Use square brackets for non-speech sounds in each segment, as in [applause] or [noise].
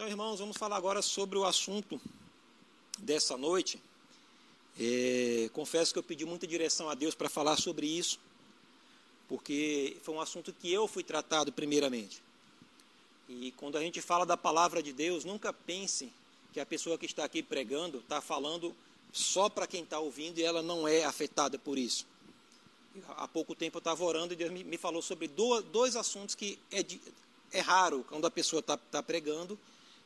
Então, irmãos, vamos falar agora sobre o assunto dessa noite. É, confesso que eu pedi muita direção a Deus para falar sobre isso, porque foi um assunto que eu fui tratado primeiramente. E quando a gente fala da palavra de Deus, nunca pense que a pessoa que está aqui pregando está falando só para quem está ouvindo e ela não é afetada por isso. Há pouco tempo eu estava orando e Deus me, falou sobre dois assuntos que é, de, é raro quando a pessoa está tá pregando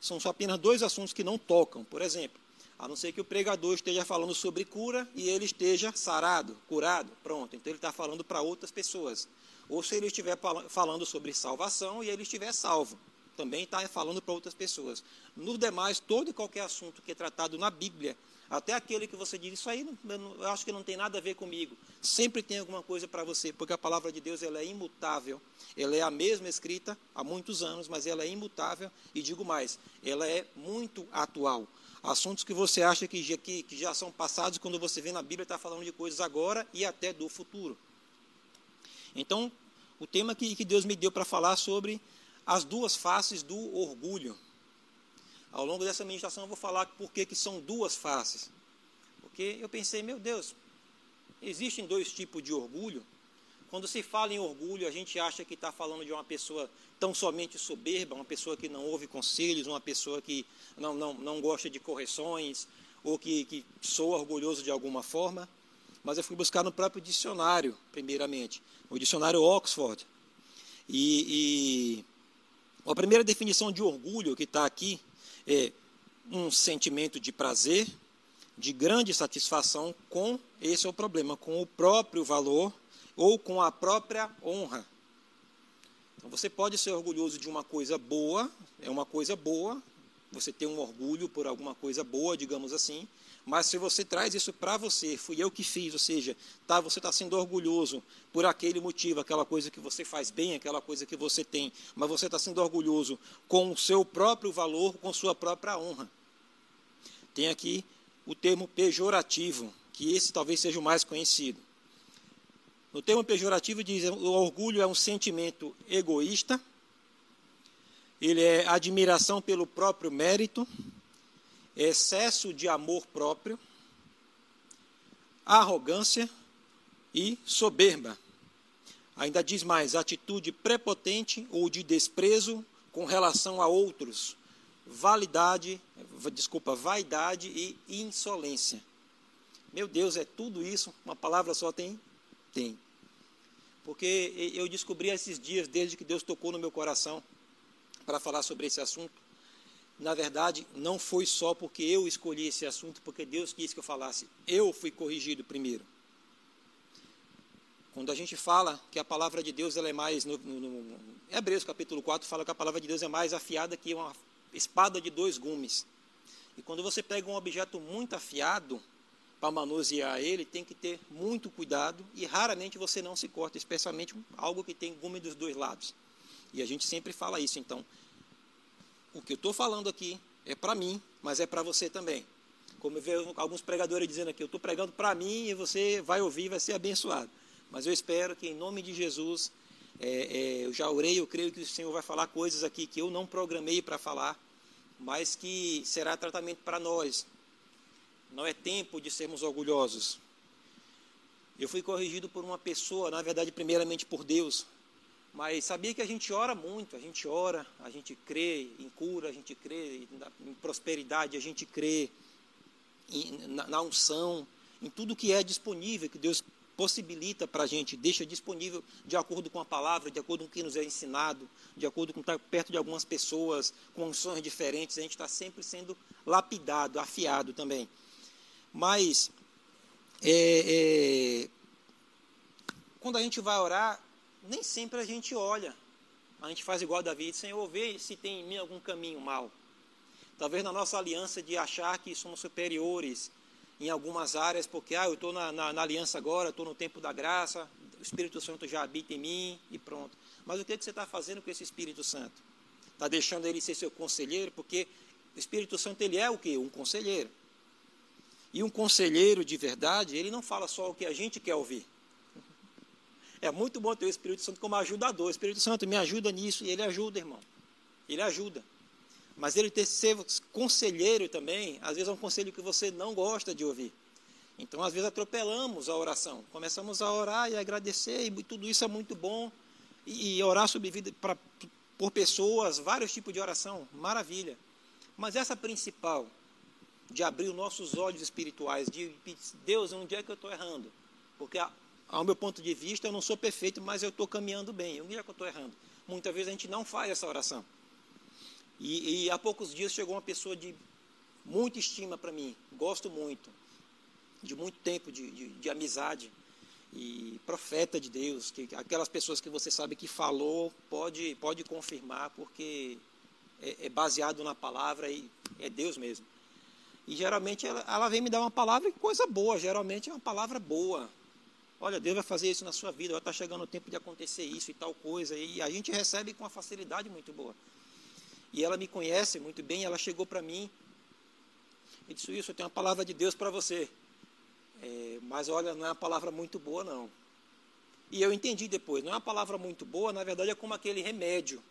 são só apenas dois assuntos que não tocam. Por exemplo, a não ser que o pregador esteja falando sobre cura e ele esteja sarado, curado, pronto. Então ele está falando para outras pessoas. Ou se ele estiver falando sobre salvação e ele estiver salvo, também está falando para outras pessoas. No demais, todo e qualquer assunto que é tratado na Bíblia, até aquele que você diz, isso aí eu acho que não tem nada a ver comigo, sempre tem alguma coisa para você, porque a palavra de Deus ela é imutável, ela é a mesma escrita há muitos anos, mas ela é imutável e digo mais, ela é muito atual. Assuntos que você acha que já, que, que já são passados, quando você vê na Bíblia, está falando de coisas agora e até do futuro. Então, o tema que, que Deus me deu para falar sobre as duas faces do orgulho. Ao longo dessa ministração eu vou falar por que são duas faces. Porque eu pensei, meu Deus, existem dois tipos de orgulho. Quando se fala em orgulho, a gente acha que está falando de uma pessoa tão somente soberba, uma pessoa que não ouve conselhos, uma pessoa que não, não, não gosta de correções, ou que, que soa orgulhoso de alguma forma. Mas eu fui buscar no próprio dicionário, primeiramente, o dicionário Oxford. E, e a primeira definição de orgulho que está aqui é um sentimento de prazer, de grande satisfação com, esse é o problema, com o próprio valor ou com a própria honra. Então, você pode ser orgulhoso de uma coisa boa, é uma coisa boa, você tem um orgulho por alguma coisa boa, digamos assim, mas se você traz isso para você, fui eu que fiz, ou seja, tá, você está sendo orgulhoso por aquele motivo, aquela coisa que você faz bem, aquela coisa que você tem, mas você está sendo orgulhoso com o seu próprio valor, com sua própria honra. Tem aqui o termo pejorativo, que esse talvez seja o mais conhecido. No termo pejorativo diz o orgulho é um sentimento egoísta, ele é admiração pelo próprio mérito, excesso de amor próprio, arrogância e soberba. Ainda diz mais, atitude prepotente ou de desprezo com relação a outros, validade, desculpa, vaidade e insolência. Meu Deus, é tudo isso? Uma palavra só tem? Tem. Porque eu descobri esses dias, desde que Deus tocou no meu coração para falar sobre esse assunto, na verdade, não foi só porque eu escolhi esse assunto, porque Deus quis que eu falasse. Eu fui corrigido primeiro. Quando a gente fala que a palavra de Deus ela é mais. No, no, no Hebreus capítulo 4 fala que a palavra de Deus é mais afiada que uma espada de dois gumes. E quando você pega um objeto muito afiado, para manusear ele, tem que ter muito cuidado e raramente você não se corta, especialmente algo que tem gume dos dois lados. E a gente sempre fala isso. Então, o que eu estou falando aqui é para mim, mas é para você também. Como eu vejo alguns pregadores dizendo aqui, eu estou pregando para mim e você vai ouvir, vai ser abençoado. Mas eu espero que em nome de Jesus, é, é, eu já orei, eu creio que o Senhor vai falar coisas aqui que eu não programei para falar, mas que será tratamento para nós, não é tempo de sermos orgulhosos. Eu fui corrigido por uma pessoa, na verdade, primeiramente por Deus. Mas sabia que a gente ora muito, a gente ora, a gente crê em cura, a gente crê em prosperidade, a gente crê em, na, na unção, em tudo que é disponível, que Deus possibilita para a gente, deixa disponível de acordo com a palavra, de acordo com o que nos é ensinado, de acordo com estar perto de algumas pessoas com unções diferentes, a gente está sempre sendo lapidado, afiado também. Mas é, é, quando a gente vai orar, nem sempre a gente olha. A gente faz igual Davi, Senhor, vê se tem em mim algum caminho mal. Talvez na nossa aliança de achar que somos superiores em algumas áreas, porque ah, eu estou na, na, na, aliança agora, estou no tempo da graça, o Espírito Santo já habita em mim e pronto. Mas o que, é que você está fazendo com esse Espírito Santo? Está deixando ele ser seu conselheiro? Porque o Espírito Santo ele é o que? Um conselheiro. E um conselheiro de verdade, ele não fala só o que a gente quer ouvir. É muito bom ter o Espírito Santo como ajudador. O Espírito Santo me ajuda nisso e ele ajuda, irmão. Ele ajuda. Mas ele ter ser conselheiro também, às vezes é um conselho que você não gosta de ouvir. Então, às vezes, atropelamos a oração. Começamos a orar e agradecer, e tudo isso é muito bom. E, e orar sobre vida pra, por pessoas, vários tipos de oração, maravilha. Mas essa principal, de abrir os nossos olhos espirituais, de Deus, onde é que eu estou errando? Porque, ao meu ponto de vista, eu não sou perfeito, mas eu estou caminhando bem. Onde é que eu estou errando? Muitas vezes a gente não faz essa oração. E, e há poucos dias chegou uma pessoa de muita estima para mim, gosto muito, de muito tempo de, de, de, amizade e profeta de Deus, que aquelas pessoas que você sabe que falou pode pode confirmar porque é, é baseado na palavra e é Deus mesmo. E geralmente ela, ela vem me dar uma palavra e coisa boa, geralmente é uma palavra boa. Olha, Deus vai fazer isso na sua vida, estar chegando o tempo de acontecer isso e tal coisa. E a gente recebe com uma facilidade muito boa. E ela me conhece muito bem, ela chegou para mim e disse: Isso, eu tenho uma palavra de Deus para você. É, mas olha, não é uma palavra muito boa, não. E eu entendi depois, não é uma palavra muito boa, na verdade é como aquele remédio,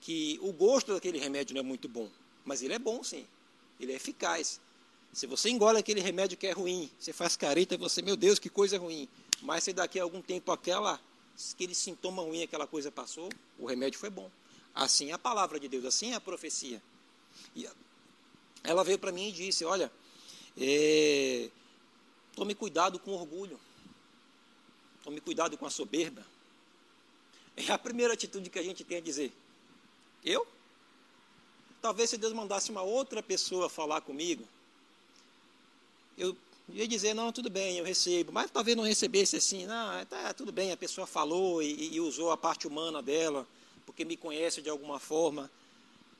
que o gosto daquele remédio não é muito bom, mas ele é bom sim, ele é eficaz. Se você engole aquele remédio que é ruim, você faz careta, você, meu Deus, que coisa ruim. Mas se daqui a algum tempo aquela, aquele sintoma ruim, aquela coisa passou, o remédio foi bom. Assim é a palavra de Deus, assim é a profecia. E ela veio para mim e disse: Olha, é, tome cuidado com orgulho, tome cuidado com a soberba. É a primeira atitude que a gente tem a dizer: Eu? Talvez se Deus mandasse uma outra pessoa falar comigo, eu ia dizer, não, tudo bem, eu recebo, mas talvez não recebesse assim, não, tá, tudo bem, a pessoa falou e, e usou a parte humana dela, porque me conhece de alguma forma,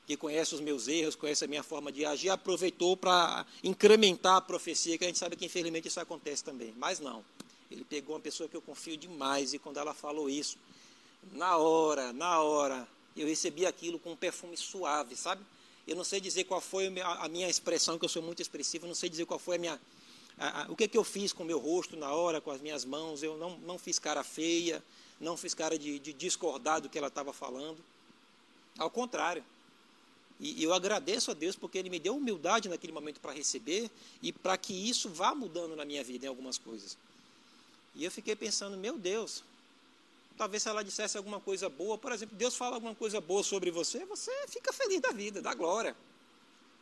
que conhece os meus erros, conhece a minha forma de agir, aproveitou para incrementar a profecia, que a gente sabe que infelizmente isso acontece também. Mas não. Ele pegou uma pessoa que eu confio demais e quando ela falou isso, na hora, na hora, eu recebi aquilo com um perfume suave, sabe? Eu não sei dizer qual foi a minha expressão, que eu sou muito expressivo, não sei dizer qual foi a minha. O que, que eu fiz com o meu rosto na hora, com as minhas mãos. Eu não, não fiz cara feia, não fiz cara de, de discordar do que ela estava falando. Ao contrário. E eu agradeço a Deus porque Ele me deu humildade naquele momento para receber e para que isso vá mudando na minha vida em algumas coisas. E eu fiquei pensando, meu Deus, talvez se ela dissesse alguma coisa boa, por exemplo, Deus fala alguma coisa boa sobre você, você fica feliz da vida, da glória.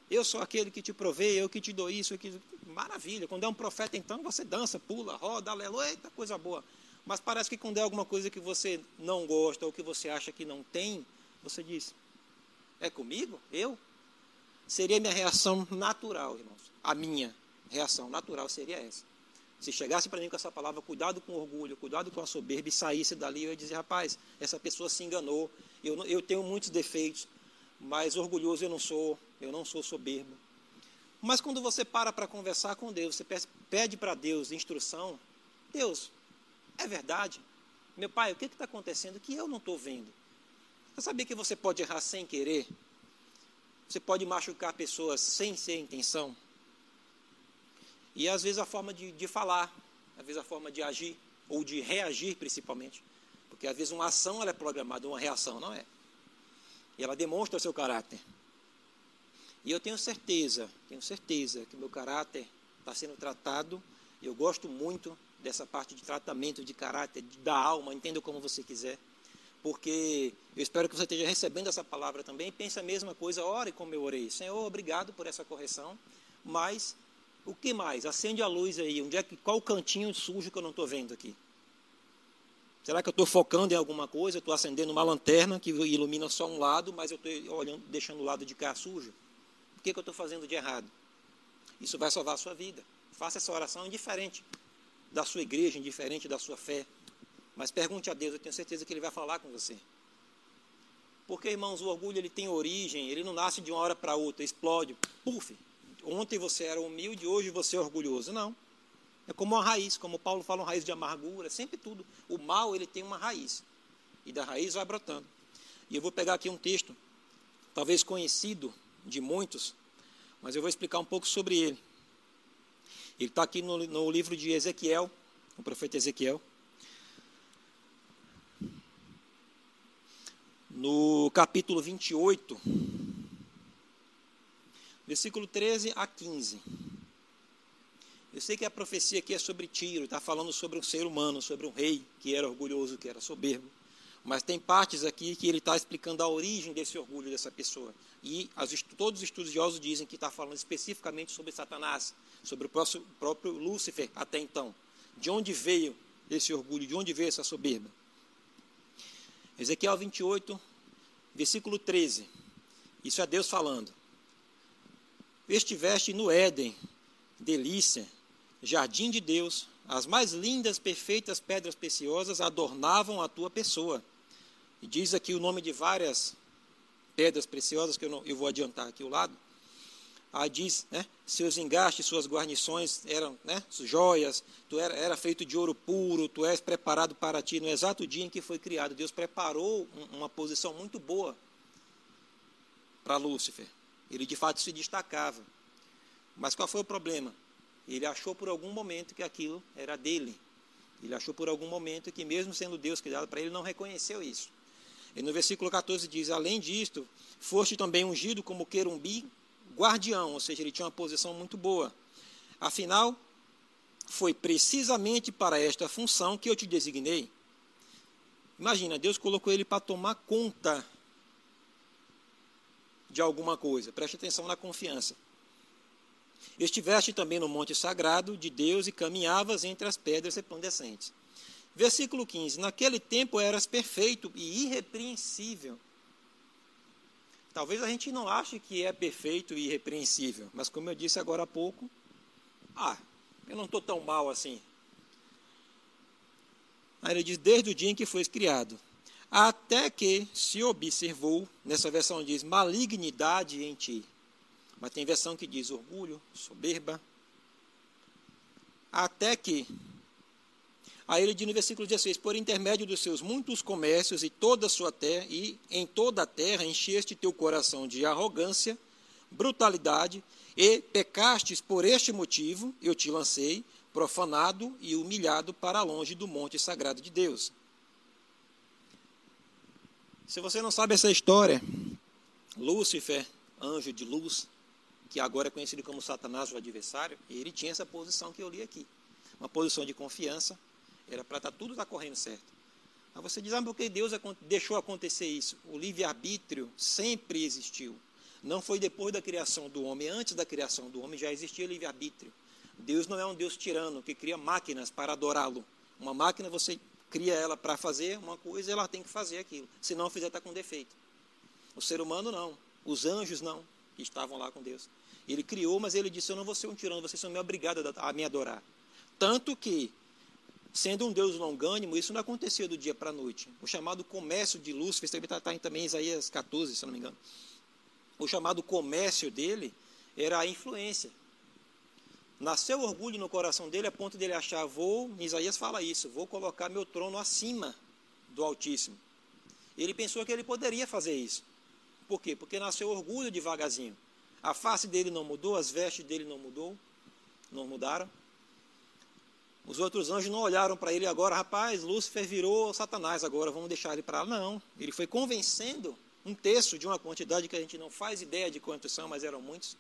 Eu sou aquele que te provei, eu que te dou isso, eu que... maravilha. Quando é um profeta, então, você dança, pula, roda, aleluia, eita, coisa boa. Mas parece que quando é alguma coisa que você não gosta ou que você acha que não tem, você diz: É comigo? Eu? Seria minha reação natural, irmãos. A minha reação natural seria essa. Se chegasse para mim com essa palavra, cuidado com o orgulho, cuidado com a soberba, e saísse dali, eu ia dizer: Rapaz, essa pessoa se enganou. Eu, eu tenho muitos defeitos, mas orgulhoso eu não sou, eu não sou soberbo. Mas quando você para para conversar com Deus, você pede para Deus instrução, Deus, é verdade. Meu pai, o que está acontecendo que eu não estou vendo? Você sabia que você pode errar sem querer? Você pode machucar pessoas sem ser intenção? E às vezes a forma de, de falar, às vezes a forma de agir, ou de reagir principalmente. Porque às vezes uma ação ela é programada, uma reação não é. E ela demonstra o seu caráter. E eu tenho certeza, tenho certeza que meu caráter está sendo tratado. Eu gosto muito dessa parte de tratamento de caráter, da alma, entenda como você quiser. Porque eu espero que você esteja recebendo essa palavra também. Pense a mesma coisa, ore como eu orei. Senhor, obrigado por essa correção. Mas o que mais? Acende a luz aí. Onde é que, qual cantinho sujo que eu não estou vendo aqui? Será que eu estou focando em alguma coisa? Estou acendendo uma lanterna que ilumina só um lado, mas eu estou deixando o lado de cá sujo? O que, que eu estou fazendo de errado? Isso vai salvar a sua vida. Faça essa oração indiferente da sua igreja, indiferente da sua fé. Mas pergunte a Deus, eu tenho certeza que Ele vai falar com você. Porque, irmãos, o orgulho ele tem origem, ele não nasce de uma hora para outra, explode, puf. Ontem você era humilde, hoje você é orgulhoso. Não. É como uma raiz, como Paulo fala, uma raiz de amargura, sempre tudo. O mal, ele tem uma raiz. E da raiz vai brotando. E eu vou pegar aqui um texto, talvez conhecido de muitos, mas eu vou explicar um pouco sobre ele. Ele está aqui no, no livro de Ezequiel, o profeta Ezequiel. No capítulo 28, versículo 13 a 15. Eu sei que a profecia aqui é sobre Tiro, está falando sobre um ser humano, sobre um rei que era orgulhoso, que era soberbo. Mas tem partes aqui que ele está explicando a origem desse orgulho dessa pessoa. E as, todos os estudiosos dizem que está falando especificamente sobre Satanás, sobre o próprio, próprio Lúcifer até então. De onde veio esse orgulho, de onde veio essa soberba? Ezequiel 28, versículo 13. Isso é Deus falando. Estiveste no Éden, delícia, jardim de Deus, as mais lindas, perfeitas pedras preciosas adornavam a tua pessoa. E diz aqui o nome de várias pedras preciosas, que eu, não, eu vou adiantar aqui o lado. Aí diz, né, seus engastes, suas guarnições eram né, joias, tu era, era feito de ouro puro, tu és preparado para ti no exato dia em que foi criado. Deus preparou um, uma posição muito boa para Lúcifer. Ele de fato se destacava. Mas qual foi o problema? Ele achou por algum momento que aquilo era dele. Ele achou por algum momento que, mesmo sendo Deus criado para ele, não reconheceu isso. E no versículo 14 diz: Além disto, foste também ungido como querumbi guardião, ou seja, ele tinha uma posição muito boa. Afinal, foi precisamente para esta função que eu te designei. Imagina, Deus colocou ele para tomar conta de alguma coisa. Preste atenção na confiança. Estiveste também no monte sagrado de Deus e caminhavas entre as pedras resplandecentes. Versículo 15: Naquele tempo eras perfeito e irrepreensível. Talvez a gente não ache que é perfeito e irrepreensível, mas como eu disse agora há pouco, ah, eu não estou tão mal assim. Aí ele diz: desde o dia em que foi criado, até que se observou, nessa versão diz malignidade em ti. Mas tem versão que diz orgulho, soberba. Até que. Aí ele diz no versículo 16: Por intermédio dos seus muitos comércios e toda a sua terra, e em toda a terra encheste teu coração de arrogância, brutalidade, e pecastes por este motivo, eu te lancei, profanado e humilhado para longe do monte sagrado de Deus. Se você não sabe essa história, Lúcifer, anjo de luz, que agora é conhecido como Satanás, o adversário, ele tinha essa posição que eu li aqui. Uma posição de confiança, era para estar tá tudo estar tá correndo certo. Aí você diz, ah, por que Deus deixou acontecer isso? O livre-arbítrio sempre existiu. Não foi depois da criação do homem, antes da criação do homem já existia livre-arbítrio. Deus não é um Deus tirano que cria máquinas para adorá-lo. Uma máquina você cria ela para fazer uma coisa, ela tem que fazer aquilo. Se não fizer, está com defeito. O ser humano não. Os anjos não, que estavam lá com Deus. Ele criou, mas ele disse: Eu não vou ser um tirano, vocês são me obrigados a me adorar. Tanto que, sendo um Deus longânimo, isso não acontecia do dia para a noite. O chamado comércio de Lúcifer, está tá, também em Isaías 14, se não me engano. O chamado comércio dele era a influência. Nasceu orgulho no coração dele a ponto dele achar, vou, Isaías fala isso, vou colocar meu trono acima do Altíssimo. Ele pensou que ele poderia fazer isso. Por quê? Porque nasceu orgulho devagarzinho. A face dele não mudou, as vestes dele não mudou, não mudaram. Os outros anjos não olharam para ele agora, rapaz, Lúcifer virou Satanás agora, vamos deixar ele para lá. Não, ele foi convencendo um terço de uma quantidade que a gente não faz ideia de quantos são, mas eram muitos.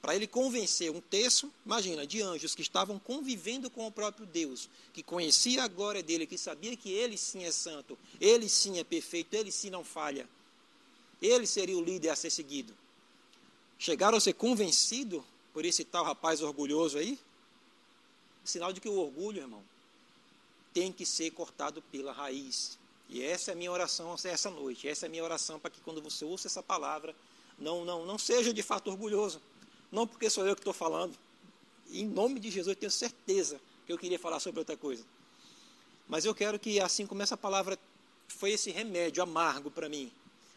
Para ele convencer um terço, imagina, de anjos que estavam convivendo com o próprio Deus, que conhecia a glória dele, que sabia que ele sim é santo, ele sim é perfeito, ele sim não falha. Ele seria o líder a ser seguido. Chegaram a ser convencidos por esse tal rapaz orgulhoso aí? Sinal de que o orgulho, irmão, tem que ser cortado pela raiz. E essa é a minha oração essa noite. Essa é a minha oração para que quando você ouça essa palavra, não, não, não seja de fato orgulhoso. Não porque sou eu que estou falando. Em nome de Jesus, eu tenho certeza que eu queria falar sobre outra coisa. Mas eu quero que, assim como essa palavra foi esse remédio amargo para mim,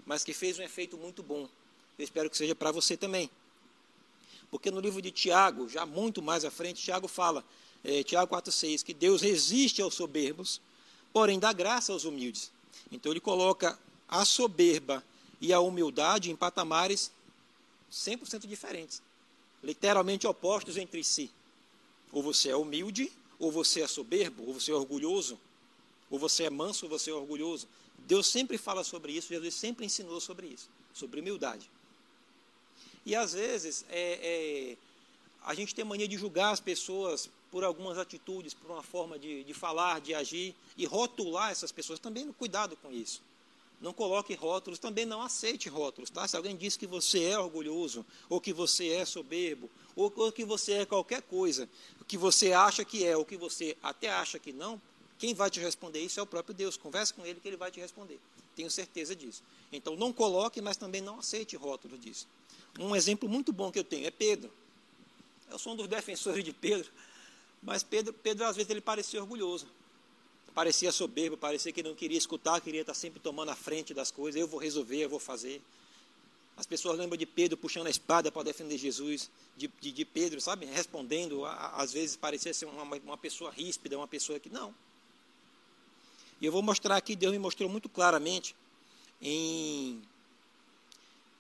mas que fez um efeito muito bom, eu espero que seja para você também. Porque no livro de Tiago, já muito mais à frente, Tiago fala, é, Tiago 4,6, que Deus resiste aos soberbos, porém dá graça aos humildes. Então ele coloca a soberba e a humildade em patamares 100% diferentes, literalmente opostos entre si. Ou você é humilde, ou você é soberbo, ou você é orgulhoso, ou você é manso, ou você é orgulhoso. Deus sempre fala sobre isso, Jesus sempre ensinou sobre isso, sobre humildade. E às vezes é, é, a gente tem mania de julgar as pessoas por algumas atitudes, por uma forma de, de falar, de agir, e rotular essas pessoas. Também cuidado com isso. Não coloque rótulos, também não aceite rótulos, tá? Se alguém diz que você é orgulhoso, ou que você é soberbo, ou, ou que você é qualquer coisa, o que você acha que é, ou que você até acha que não, quem vai te responder isso é o próprio Deus. Converse com ele que ele vai te responder. Tenho certeza disso. Então não coloque, mas também não aceite rótulos disso. Um exemplo muito bom que eu tenho é Pedro. Eu sou um dos [laughs] defensores de Pedro, mas Pedro, Pedro às vezes ele parecia orgulhoso parecia soberbo, parecia que não queria escutar, queria estar sempre tomando a frente das coisas. Eu vou resolver, eu vou fazer. As pessoas lembram de Pedro puxando a espada para defender Jesus, de, de, de Pedro, sabe, respondendo. às vezes parecia ser uma, uma pessoa ríspida, uma pessoa que não. E eu vou mostrar aqui, Deus me mostrou muito claramente em,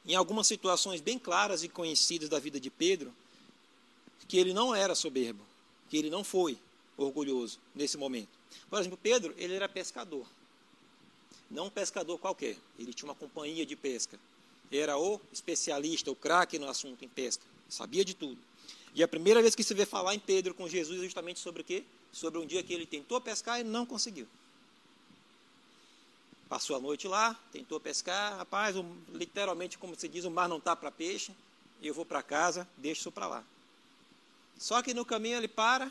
em algumas situações bem claras e conhecidas da vida de Pedro, que ele não era soberbo, que ele não foi orgulhoso nesse momento. Por exemplo, Pedro, ele era pescador. Não um pescador qualquer. Ele tinha uma companhia de pesca. Era o especialista, o craque no assunto em pesca. Sabia de tudo. E a primeira vez que se vê falar em Pedro com Jesus é justamente sobre o quê? Sobre um dia que ele tentou pescar e não conseguiu. Passou a noite lá, tentou pescar. Rapaz, literalmente, como se diz, o mar não está para peixe. Eu vou para casa, deixo isso para lá. Só que no caminho ele para,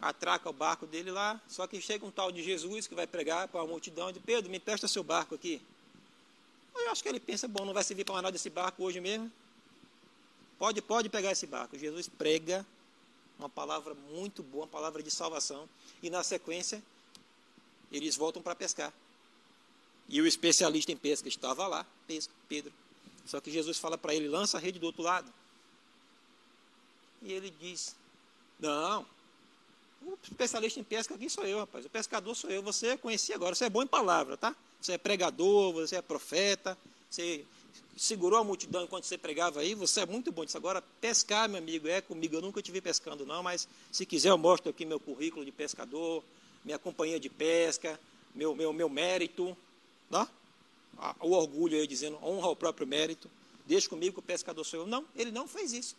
atraca o barco dele lá, só que chega um tal de Jesus que vai pregar para a multidão e diz, Pedro, me presta seu barco aqui. Eu acho que ele pensa, bom, não vai servir para nada esse barco hoje mesmo. Pode, pode pegar esse barco. Jesus prega uma palavra muito boa, uma palavra de salvação, e na sequência eles voltam para pescar. E o especialista em pesca estava lá, Pedro. Só que Jesus fala para ele, lança a rede do outro lado. E ele diz, não, o especialista em pesca aqui sou eu, rapaz. O pescador sou eu. Você conhecia agora. Você é bom em palavra, tá? Você é pregador, você é profeta. Você segurou a multidão enquanto você pregava aí. Você é muito bom disso. Agora, pescar, meu amigo, é comigo. Eu nunca te vi pescando, não. Mas se quiser, eu mostro aqui meu currículo de pescador, minha companhia de pesca, meu, meu, meu mérito. Tá? O orgulho aí dizendo, honra o próprio mérito. Deixa comigo que o pescador sou eu. Não, ele não fez isso.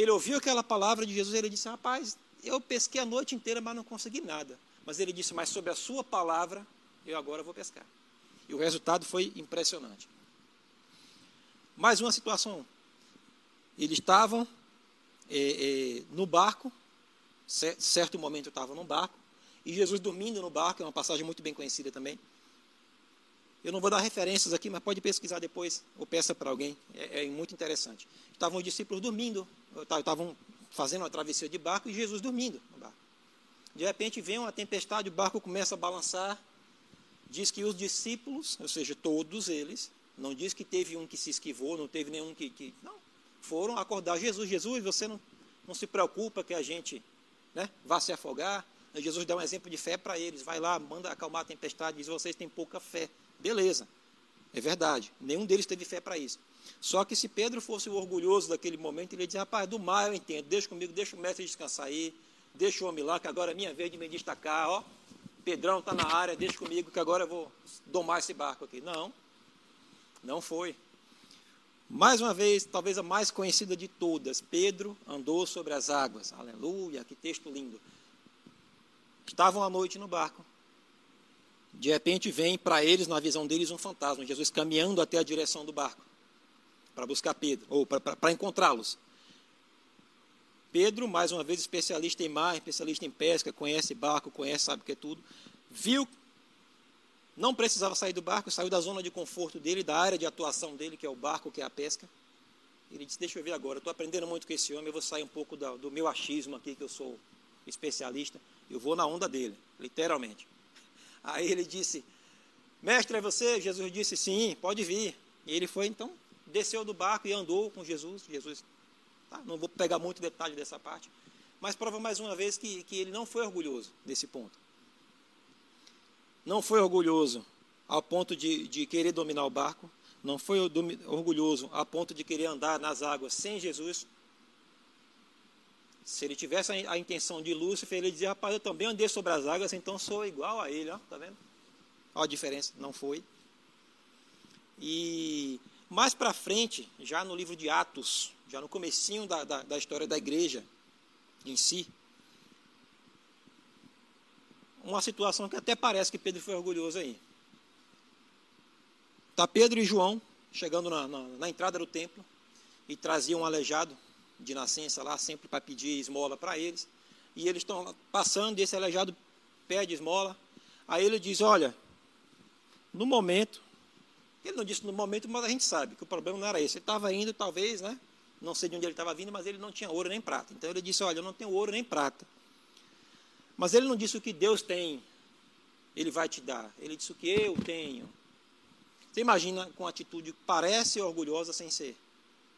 Ele ouviu aquela palavra de Jesus e ele disse: Rapaz, eu pesquei a noite inteira, mas não consegui nada. Mas ele disse: Mas sobre a sua palavra, eu agora vou pescar. E o resultado foi impressionante. Mais uma situação. Eles estavam é, é, no barco, certo momento estavam no barco, e Jesus dormindo no barco, é uma passagem muito bem conhecida também. Eu não vou dar referências aqui, mas pode pesquisar depois, ou peça para alguém, é, é, muito interessante. Estavam os discípulos dormindo, estavam fazendo uma travessia de barco e Jesus dormindo no barco. De repente vem uma tempestade, o barco começa a balançar. Diz que os discípulos, ou seja, todos eles, não diz que teve um que se esquivou, não teve nenhum que. que não, foram acordar Jesus. Jesus, você não, não se preocupa que a gente né, vá se afogar. Jesus dá um exemplo de fé para eles. Vai lá, manda acalmar a tempestade, diz: vocês têm pouca fé. Beleza, é verdade. Nenhum deles teve fé para isso. Só que se Pedro fosse o orgulhoso daquele momento, ele ia dizer, rapaz, do mar eu entendo, deixa comigo, deixa o mestre descansar aí, deixa o homem lá, que agora é minha vez de me destacar, ó, Pedrão está na área, deixa comigo, que agora eu vou domar esse barco aqui. Não, não foi. Mais uma vez, talvez a mais conhecida de todas, Pedro andou sobre as águas. Aleluia, que texto lindo. Estavam à noite no barco. De repente vem para eles, na visão deles, um fantasma, Jesus caminhando até a direção do barco para buscar Pedro, ou para encontrá-los. Pedro, mais uma vez, especialista em mar, especialista em pesca, conhece barco, conhece, sabe que é tudo, viu, não precisava sair do barco, saiu da zona de conforto dele, da área de atuação dele, que é o barco, que é a pesca. Ele disse: Deixa eu ver agora, estou aprendendo muito com esse homem, eu vou sair um pouco do meu achismo aqui, que eu sou especialista, eu vou na onda dele, literalmente. Aí ele disse: Mestre, é você? Jesus disse: Sim, pode vir. E ele foi então desceu do barco e andou com Jesus. Jesus, tá? não vou pegar muito detalhe dessa parte, mas prova mais uma vez que, que ele não foi orgulhoso nesse ponto. Não foi orgulhoso ao ponto de, de querer dominar o barco, não foi orgulhoso a ponto de querer andar nas águas sem Jesus. Se ele tivesse a, intenção de Lúcifer, ele dizia, rapaz, eu também andei sobre as águas, então sou igual a ele, ó, tá vendo? Olha a diferença, não foi. E Mais para frente, já no livro de Atos, já no comecinho da, da, da história da igreja em si, uma situação que até parece que Pedro foi orgulhoso aí. Está Pedro e João chegando na, na, na, entrada do templo e traziam um aleijado de nascença lá, sempre para pedir esmola para eles. E eles estão passando e esse aleijado pede esmola. Aí ele diz: Olha, no momento, ele não disse no momento, mas a gente sabe que o problema não era esse. Ele estava indo, talvez, né? Não sei de onde ele estava vindo, mas ele não tinha ouro nem prata. Então ele disse: Olha, eu não tenho ouro nem prata. Mas ele não disse o que Deus tem, ele vai te dar. Ele disse o que eu tenho. Você imagina com atitude parece orgulhosa sem ser.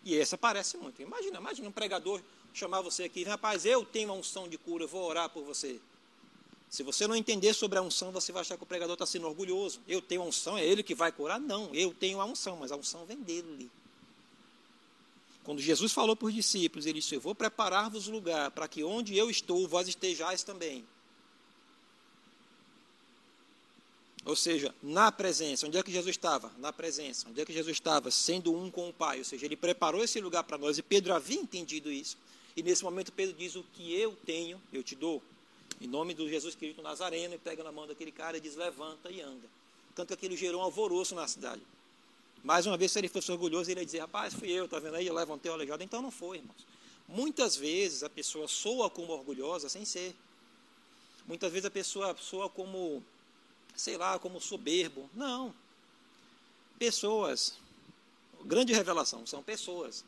E essa parece muito. Imagina, imagina um pregador chamar você aqui, rapaz, eu tenho uma unção de cura, vou orar por você. Se você não entender sobre a unção, você vai achar que o pregador está sendo orgulhoso. Eu tenho a unção, é ele que vai curar? Não, eu tenho a unção, mas a unção vem dele. Quando Jesus falou para os discípulos, ele disse: Eu vou preparar-vos lugar para que onde eu estou, vós estejais também. Ou seja, na presença. Onde é que Jesus estava? Na presença. Onde é que Jesus estava? Sendo um com o Pai. Ou seja, ele preparou esse lugar para nós. E Pedro havia entendido isso. E nesse momento Pedro diz: O que eu tenho, eu te dou. Em nome do Jesus Cristo Nazareno, e pega na mão daquele cara e diz: levanta e anda. Tanto que aquilo gerou um alvoroço na cidade. Mais uma vez, se ele fosse orgulhoso, ele ia dizer: rapaz, fui eu, tá vendo aí? Eu levantei o aleijado. Então não foi, irmãos. Muitas vezes a pessoa soa como orgulhosa sem ser. Muitas vezes a pessoa soa como, sei lá, como soberbo. Não. Pessoas. Grande revelação, são pessoas.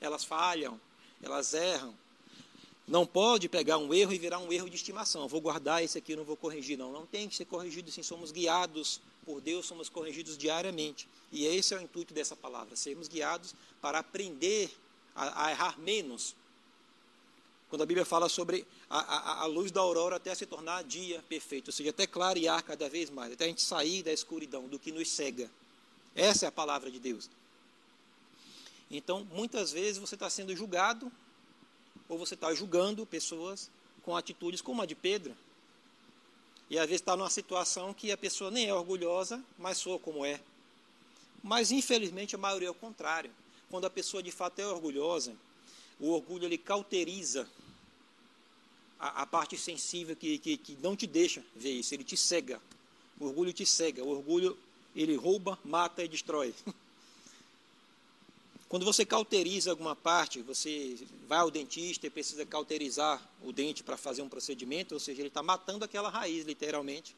Elas falham, elas erram, não pode pegar um erro e virar um erro de estimação. Vou guardar esse aqui, não vou corrigir. Não, não tem que ser corrigido sim. Somos guiados por Deus, somos corrigidos diariamente. E esse é o intuito dessa palavra: sermos guiados para aprender a, a errar menos. Quando a Bíblia fala sobre a, a, a, luz da aurora até se tornar dia perfeito, ou seja, até clarear cada vez mais, até a gente sair da escuridão, do que nos cega. Essa é a palavra de Deus. Então, muitas vezes você está sendo julgado ou você está julgando pessoas com atitudes como a de Pedro. E às vezes está numa situação que a pessoa nem é orgulhosa, mas soa como é. Mas infelizmente a maioria é o contrário. Quando a pessoa de fato é orgulhosa, o orgulho ele cauteriza a, a parte sensível que, que, que não te deixa ver isso, ele te cega. O orgulho te cega, o orgulho ele rouba, mata e destrói. [laughs] Quando você cauteriza alguma parte, você vai ao dentista e precisa cauterizar o dente para fazer um procedimento, ou seja, ele está matando aquela raiz, literalmente.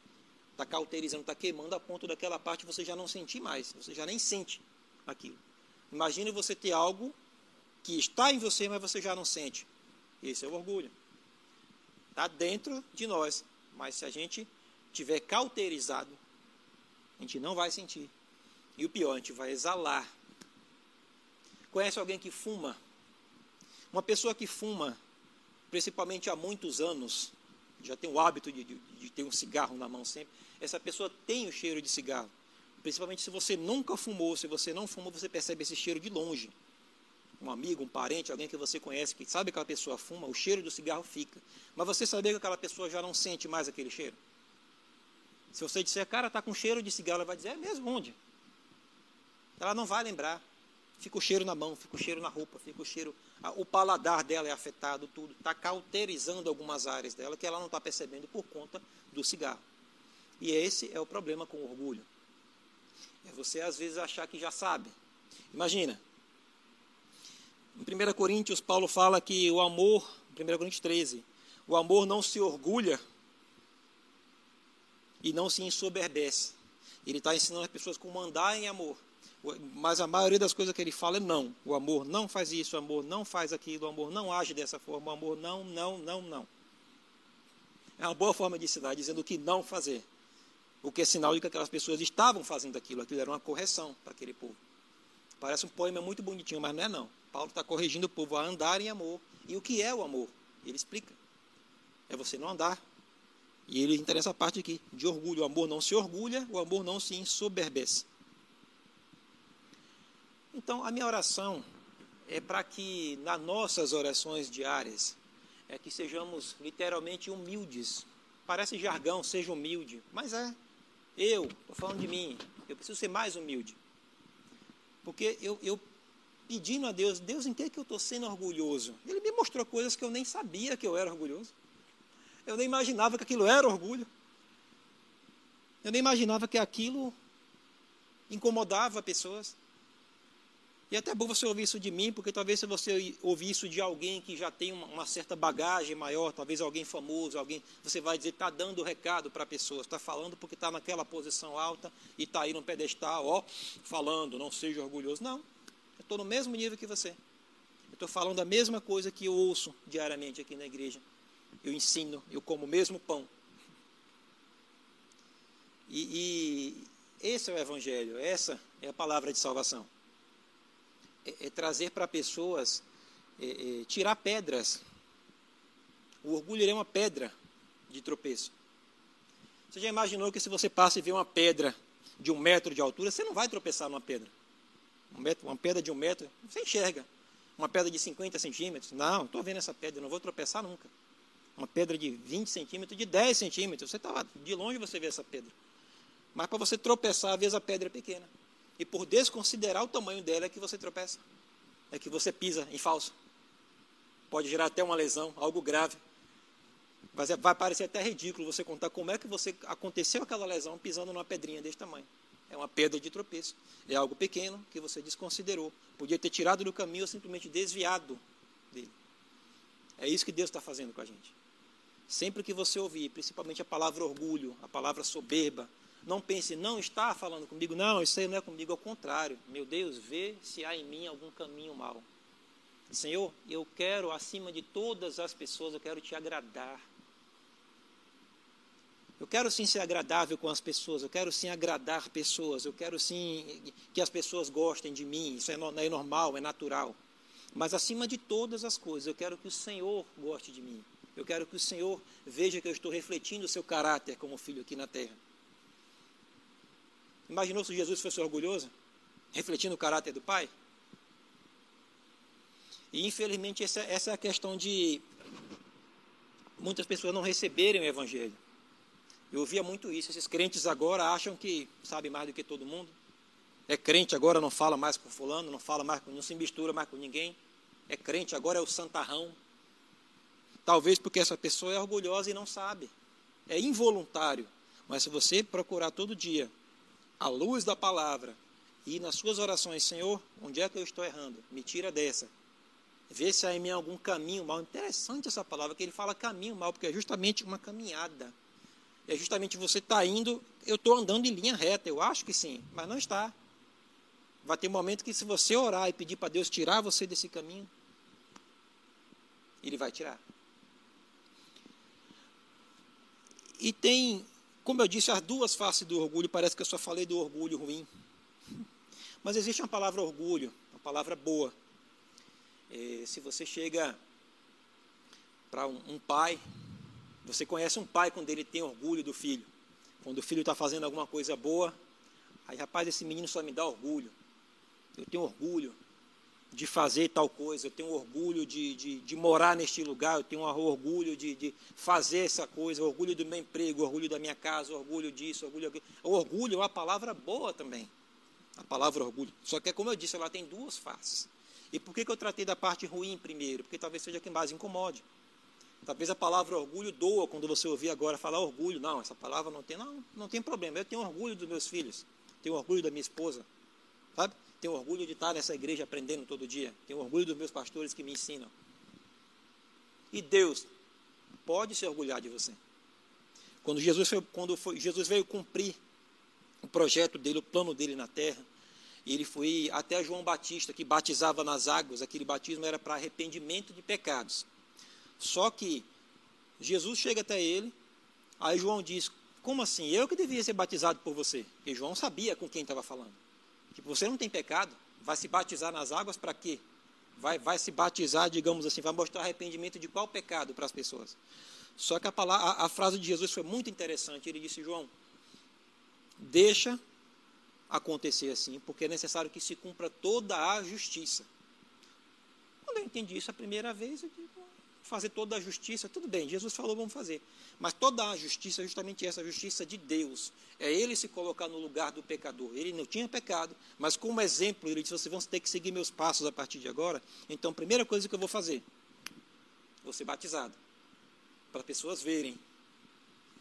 Está cauterizando, está queimando a ponta daquela parte, você já não sentir mais, você já nem sente aquilo. Imagine você ter algo que está em você, mas você já não sente. Esse é o orgulho. Está dentro de nós, mas se a gente tiver cauterizado, a gente não vai sentir. E o pior, a gente vai exalar Conhece alguém que fuma? Uma pessoa que fuma, principalmente há muitos anos, já tem o hábito de, de, de, ter um cigarro na mão sempre, essa pessoa tem o cheiro de cigarro. Principalmente se você nunca fumou, se você não fumou, você percebe esse cheiro de longe. Um amigo, um parente, alguém que você conhece, que sabe que aquela pessoa fuma, o cheiro do cigarro fica. Mas você sabia que aquela pessoa já não sente mais aquele cheiro? Se você disser, cara, está com cheiro de cigarro, ela vai dizer, é mesmo onde? Ela não vai lembrar fica o cheiro na mão, fica o cheiro na roupa, fica o cheiro. O paladar dela é afetado, tudo. Está cauterizando algumas áreas dela que ela não está percebendo por conta do cigarro. E esse é o problema com o orgulho. É você às vezes achar que já sabe. Imagina. Em 1 Coríntios, Paulo fala que o amor, 1 Coríntios 13, o amor não se orgulha e não se ensoberbece. Ele está ensinando as pessoas como andar em amor. Mas a maioria das coisas que ele fala é não. O amor não faz isso, o amor não faz aquilo, o amor não age dessa forma, o amor não, não, não, não. É uma boa forma de ensinar, dizendo o que não fazer. O que é sinal de que aquelas pessoas estavam fazendo aquilo, aquilo era uma correção para aquele povo. Parece um poema muito bonitinho, mas não é não. Paulo está corrigindo o povo a andar em amor. E o que é o amor? Ele explica. É você não andar. E ele interessa a parte aqui, de orgulho. O amor não se orgulha, o amor não se ensoberbece. Então, a minha oração é para que nas nossas orações diárias é que sejamos literalmente humildes. Parece jargão, seja humilde, mas é. Eu, estou falando de mim, eu preciso ser mais humilde. Porque eu, eu pedindo a Deus, Deus, em que, que eu estou sendo orgulhoso? Ele me mostrou coisas que eu nem sabia que eu era orgulhoso. Eu nem imaginava que aquilo era orgulho. Eu nem imaginava que aquilo incomodava pessoas. E é até bom você ouvir isso de mim, porque talvez se você ouvir isso de alguém que já tem uma, uma certa bagagem maior, talvez alguém famoso, alguém, você vai dizer, está dando recado para a pessoa, está falando porque está naquela posição alta e está aí no pedestal, ó, falando, não seja orgulhoso. Não, eu estou no mesmo nível que você. Eu estou falando a mesma coisa que eu ouço diariamente aqui na igreja. Eu ensino, eu como o mesmo pão. E, e esse é o Evangelho, essa é a palavra de salvação é, é trazer para pessoas, é, é, tirar pedras. O orgulho é uma pedra de tropeço. Você já imaginou que se você passa e vê uma pedra de um metro de altura, você não vai tropeçar numa pedra? Um metro, uma pedra de um metro, você enxerga. Uma pedra de 50 centímetros, não, estou vendo essa pedra, não vou tropeçar nunca. Uma pedra de 20 centímetros, de 10 centímetros, você está de longe você vê essa pedra. Mas para você tropeçar, às vezes a pedra é pequena. E por desconsiderar o tamanho dela é que você tropeça. É que você pisa em falso. Pode gerar até uma lesão, algo grave. Vai parecer até ridículo você contar como é que você aconteceu aquela lesão pisando numa pedrinha desse tamanho. É uma pedra de tropeço. É algo pequeno que você desconsiderou. Podia ter tirado do caminho ou simplesmente desviado dele. É isso que Deus está fazendo com a gente. Sempre que você ouvir, principalmente a palavra orgulho, a palavra soberba, não pense, não está falando comigo, não, isso aí não é comigo, ao contrário. Meu Deus, vê se há em mim algum caminho mal. Senhor, eu quero, acima de todas as pessoas, eu quero te agradar. Eu quero sim ser agradável com as pessoas, eu quero sim agradar pessoas, eu quero sim que as pessoas gostem de mim, isso é, é normal, é natural. Mas acima de todas as coisas, eu quero que o Senhor goste de mim. Eu quero que o Senhor veja que eu estou refletindo o seu caráter como filho aqui na terra. Imaginou se Jesus fosse orgulhoso, refletindo o caráter do Pai? E infelizmente essa, essa é a questão de muitas pessoas não receberem o Evangelho. Eu ouvia muito isso. Esses crentes agora acham que sabem mais do que todo mundo. É crente agora, não fala mais com fulano, não fala mais com, não se mistura mais com ninguém. É crente agora é o santarrão. Talvez porque essa pessoa é orgulhosa e não sabe. É involuntário. Mas se você procurar todo dia à luz da palavra e nas suas orações, Senhor, onde é que eu estou errando? Me tira dessa. Vê se há em mim algum caminho mal. Interessante essa palavra, que ele fala caminho mal, porque é justamente uma caminhada. É justamente você está indo, eu estou andando em linha reta, eu acho que sim, mas não está. Vai ter um momento que se você orar e pedir para Deus tirar você desse caminho, Ele vai tirar. E tem como eu disse, as duas faces do orgulho, parece que eu só falei do orgulho ruim. Mas existe uma palavra orgulho, uma palavra boa. É, se você chega para um, um, pai, você conhece um pai quando ele tem orgulho do filho. Quando o filho está fazendo alguma coisa boa, aí, rapaz, esse menino só me dá orgulho. Eu tenho orgulho de fazer tal coisa, eu tenho orgulho de, de, de morar neste lugar, eu tenho orgulho de, de, fazer essa coisa, orgulho do meu emprego, orgulho da minha casa, orgulho disso, orgulho orgulho é uma palavra boa também, a palavra orgulho. Só que, como eu disse, ela tem duas faces. E por que, que eu tratei da parte ruim primeiro? Porque talvez seja quem mais incomode. Talvez a palavra orgulho doa quando você ouvir agora falar orgulho. Não, essa palavra não tem, não, não tem problema. Eu tenho orgulho dos meus filhos, tenho orgulho da minha esposa, sabe? Tenho orgulho de estar nessa igreja aprendendo todo dia. Tenho orgulho dos meus pastores que me ensinam. E Deus pode se orgulhar de você. Quando Jesus, foi, quando foi, Jesus veio cumprir o projeto dele, o plano dele na terra, ele foi até João Batista, que batizava nas águas, aquele batismo era para arrependimento de pecados. Só que Jesus chega até ele, aí João diz: Como assim? Eu que devia ser batizado por você? Porque João sabia com quem estava falando que você não tem pecado, vai se batizar nas águas para quê? Vai, vai se batizar, digamos assim, vai mostrar arrependimento de qual pecado para as pessoas. Só que a, palavra, a, a frase de Jesus foi muito interessante. Ele disse, João, deixa acontecer assim, porque é necessário que se cumpra toda a justiça. Quando eu entendi isso a primeira vez, eu digo, fazer toda a justiça. Tudo bem, Jesus falou, vamos fazer. Mas toda a justiça é justamente essa, a justiça de Deus. É ele se colocar no lugar do pecador. Ele não tinha pecado, mas como exemplo, ele disse: vocês vão ter que seguir meus passos a partir de agora. Então, primeira coisa que eu vou fazer, vou ser batizado. Para as pessoas verem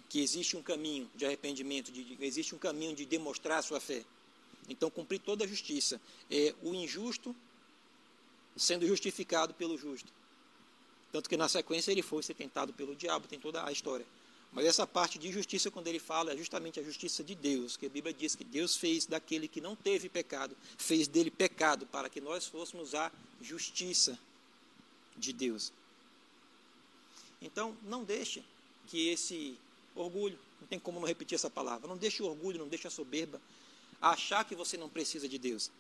que existe um caminho de arrependimento, de, existe um caminho de demonstrar a sua fé. Então, cumprir toda a justiça. É o injusto sendo justificado pelo justo. Tanto que na sequência ele foi ser tentado pelo diabo, tem toda a história. Mas essa parte de justiça, quando ele fala, é justamente a justiça de Deus, que a Bíblia diz que Deus fez daquele que não teve pecado, fez dele pecado, para que nós fôssemos a justiça de Deus. Então, não deixe que esse orgulho, não tem como não repetir essa palavra, não deixe o orgulho, não deixe a soberba, achar que você não precisa de Deus.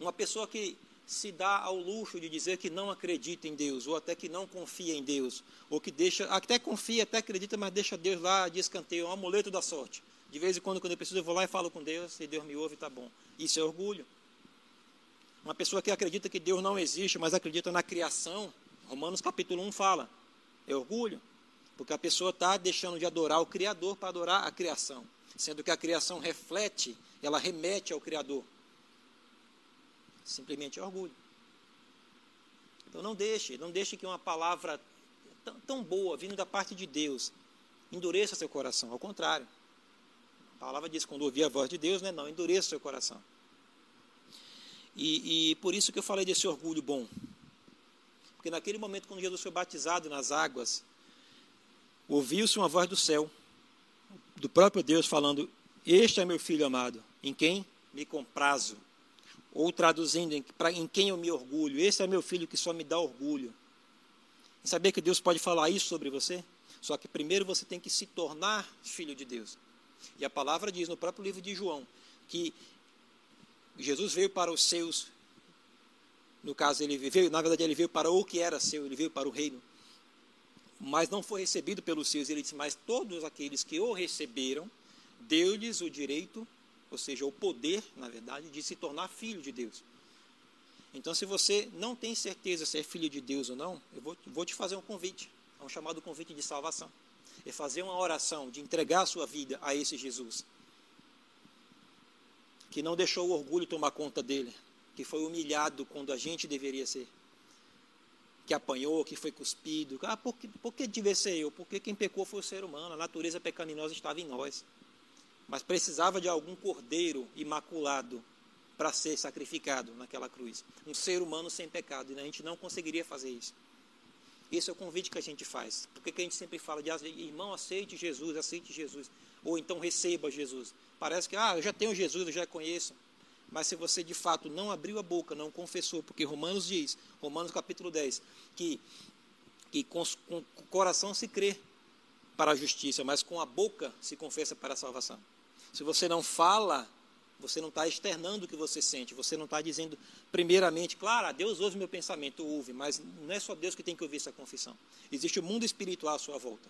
Uma pessoa que se dá ao luxo de dizer que não acredita em Deus, ou até que não confia em Deus, ou que deixa, até confia, até acredita, mas deixa Deus lá de escanteio, é um amuleto da sorte. De vez em quando, quando eu preciso, eu vou lá e falo com Deus, e Deus me ouve, está bom. Isso é orgulho. Uma pessoa que acredita que Deus não existe, mas acredita na criação, Romanos capítulo 1 fala, é orgulho. Porque a pessoa está deixando de adorar o Criador para adorar a criação. Sendo que a criação reflete, ela remete ao Criador. Simplesmente orgulho. Então não deixe, não deixe que uma palavra tão, tão boa, vindo da parte de Deus, endureça seu coração. Ao contrário. A palavra diz, quando ouvir a voz de Deus, né, não, endureça seu coração. E, e por isso que eu falei desse orgulho bom. Porque naquele momento, quando Jesus foi batizado nas águas, ouviu-se uma voz do céu, do próprio Deus, falando: Este é meu filho amado, em quem me comprazo. Ou traduzindo, em, pra, em quem eu me orgulho. Esse é meu filho que só me dá orgulho. Saber que Deus pode falar isso sobre você? Só que primeiro você tem que se tornar filho de Deus. E a palavra diz no próprio livro de João que Jesus veio para os seus, no caso ele veio, na verdade ele veio para o que era seu, ele veio para o reino, mas não foi recebido pelos seus. Ele disse: Mas todos aqueles que o receberam, deu-lhes o direito ou seja, o poder, na verdade, de se tornar filho de Deus. Então, se você não tem certeza se é filho de Deus ou não, eu vou, vou te fazer um convite, é um chamado convite de salvação. É fazer uma oração de entregar a sua vida a esse Jesus, que não deixou o orgulho tomar conta dele, que foi humilhado quando a gente deveria ser, que apanhou, que foi cuspido. Ah, por que, por que devia ser eu? Porque quem pecou foi o ser humano, a natureza pecaminosa estava em nós mas precisava de algum cordeiro imaculado para ser sacrificado naquela cruz. Um ser humano sem pecado, e a gente não conseguiria fazer isso. Esse é o convite que a gente faz. Por que a gente sempre fala de irmão, aceite Jesus, aceite Jesus, ou então receba Jesus? Parece que, ah, eu já tenho Jesus, eu já conheço. Mas se você de fato não abriu a boca, não confessou, porque Romanos diz, Romanos capítulo 10, que, que com, com o coração se crê para a justiça, mas com a boca se confessa para a salvação. Se você não fala, você não está externando o que você sente, você não está dizendo, primeiramente, claro, Deus ouve meu pensamento, ouve, mas não é só Deus que tem que ouvir essa confissão. Existe o mundo espiritual à sua volta.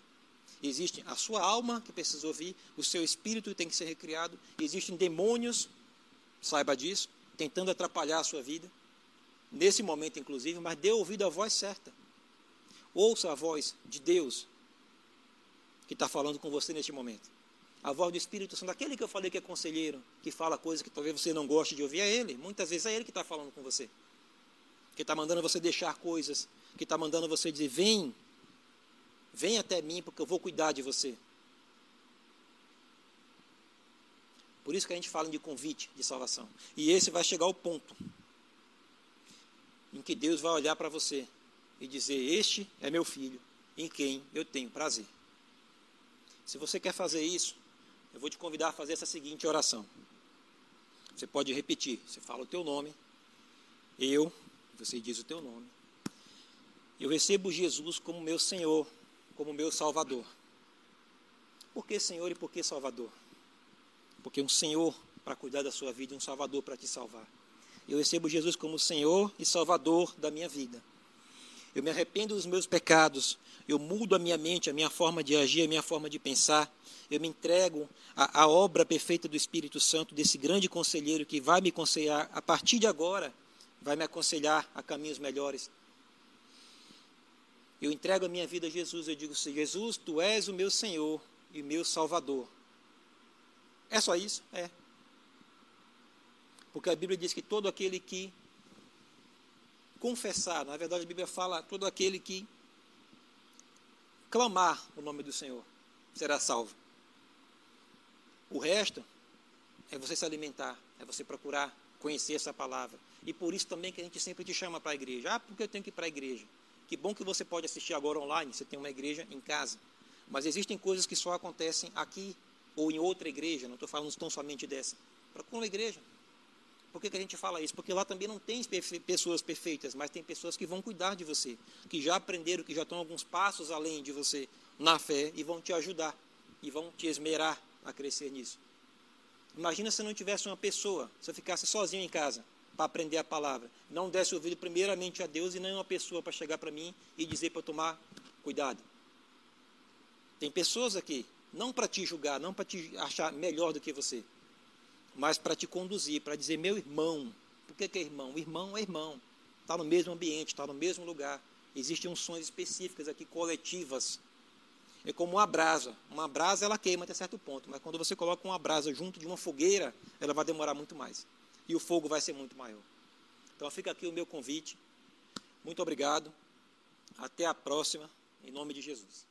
Existe a sua alma que precisa ouvir, o seu espírito tem que ser recriado, existem demônios, saiba disso, tentando atrapalhar a sua vida, nesse momento inclusive, mas dê ouvido à voz certa. Ouça a voz de Deus que está falando com você neste momento a voz do Espírito Santo, aquele que eu falei que é conselheiro, que fala coisas que talvez você não goste de ouvir, é ele. Muitas vezes é ele que está falando com você. Que está mandando você deixar coisas, que está mandando você dizer: vem, vem até mim, porque eu vou cuidar de você. Por isso que a gente fala de convite de salvação. E esse vai chegar ao ponto em que Deus vai olhar para você e dizer: Este é meu filho, em quem eu tenho prazer. Se você quer fazer isso, eu vou te convidar a fazer essa seguinte oração. Você pode repetir. Você fala o teu nome. Eu, você diz o teu nome. Eu recebo Jesus como meu Senhor, como meu Salvador. Por que Senhor e por que Salvador? Porque um Senhor para cuidar da sua vida e um Salvador para te salvar. Eu recebo Jesus como Senhor e Salvador da minha vida. Eu me arrependo dos meus pecados, eu mudo a minha mente, a minha forma de agir, a minha forma de pensar, eu me entrego à, à obra perfeita do Espírito Santo, desse grande conselheiro que vai me aconselhar, a partir de agora, vai me aconselhar a caminhos melhores. eu entrego a minha vida a Jesus, eu digo assim, Jesus, tu és o meu Senhor e meu Salvador. É só isso? É. Porque a Bíblia diz que todo aquele que confessar, na verdade a Bíblia fala, todo aquele que clamar o nome do Senhor será salvo. O resto é você se alimentar, é você procurar conhecer essa palavra. E por isso também que a gente sempre te chama para a igreja. Ah, porque eu tenho que ir para a igreja. Que bom que você pode assistir agora online, você tem uma igreja em casa. Mas existem coisas que só acontecem aqui ou em outra igreja, não estou falando tão somente dessa. Procura uma igreja. Por que, que a gente fala isso? Porque lá também não tem pessoas perfeitas, mas tem pessoas que vão cuidar de você, que já aprenderam, que já estão alguns passos além de você na fé e vão te ajudar, e vão te esmerar a crescer nisso. Imagina se não tivesse uma pessoa, se eu ficasse sozinho em casa para aprender a palavra, não desse ouvido primeiramente a Deus e nem uma pessoa para chegar para mim e dizer para tomar cuidado. Tem pessoas aqui, não para te julgar, não para te achar melhor do que você, mas para te conduzir, para dizer, meu irmão, por que, que é irmão? Irmão é irmão, está no mesmo ambiente, está no mesmo lugar. Existem unções específicas aqui, coletivas, é como uma brasa. Uma brasa ela queima até certo ponto, mas quando você coloca uma brasa junto de uma fogueira, ela vai demorar muito mais. E o fogo vai ser muito maior. Então fica aqui o meu convite. Muito obrigado. Até a próxima, em nome de Jesus.